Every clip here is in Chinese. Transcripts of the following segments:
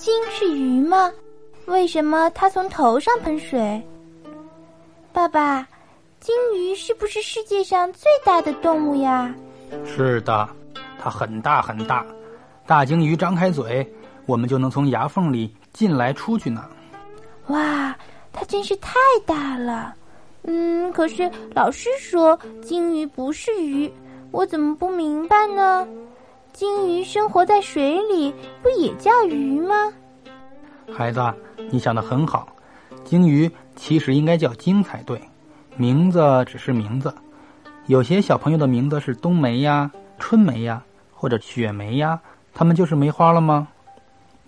是鱼吗？为什么它从头上喷水？爸爸，鲸鱼是不是世界上最大的动物呀？是的，它很大很大。大鲸鱼张开嘴，我们就能从牙缝里进来出去呢。哇，它真是太大了。嗯，可是老师说鲸鱼不是鱼，我怎么不明白呢？鲸鱼生活在水里，不也叫鱼吗？孩子，你想的很好。鲸鱼其实应该叫鲸才对，名字只是名字。有些小朋友的名字是冬梅呀、春梅呀，或者雪梅呀，它们就是梅花了吗？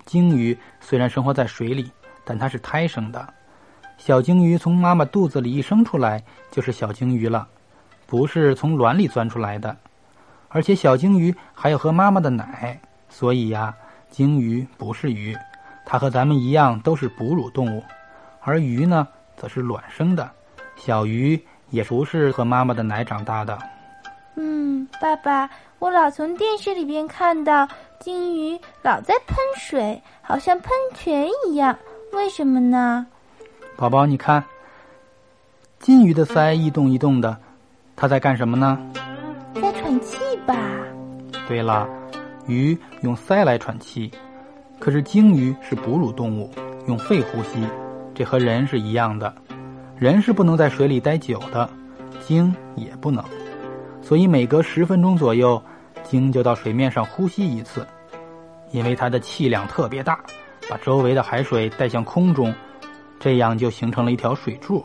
鲸鱼虽然生活在水里，但它是胎生的。小鲸鱼从妈妈肚子里一生出来就是小鲸鱼了，不是从卵里钻出来的。而且小鲸鱼还要喝妈妈的奶，所以呀，鲸鱼不是鱼，它和咱们一样都是哺乳动物，而鱼呢，则是卵生的。小鱼也不是喝妈妈的奶长大的。嗯，爸爸，我老从电视里边看到鲸鱼老在喷水，好像喷泉一样，为什么呢？宝宝，你看，金鱼的鳃一动一动的，它在干什么呢？在喘气吧。对了，鱼用鳃来喘气，可是鲸鱼是哺乳动物，用肺呼吸，这和人是一样的。人是不能在水里待久的，鲸也不能，所以每隔十分钟左右，鲸就到水面上呼吸一次，因为它的气量特别大，把周围的海水带向空中。这样就形成了一条水柱。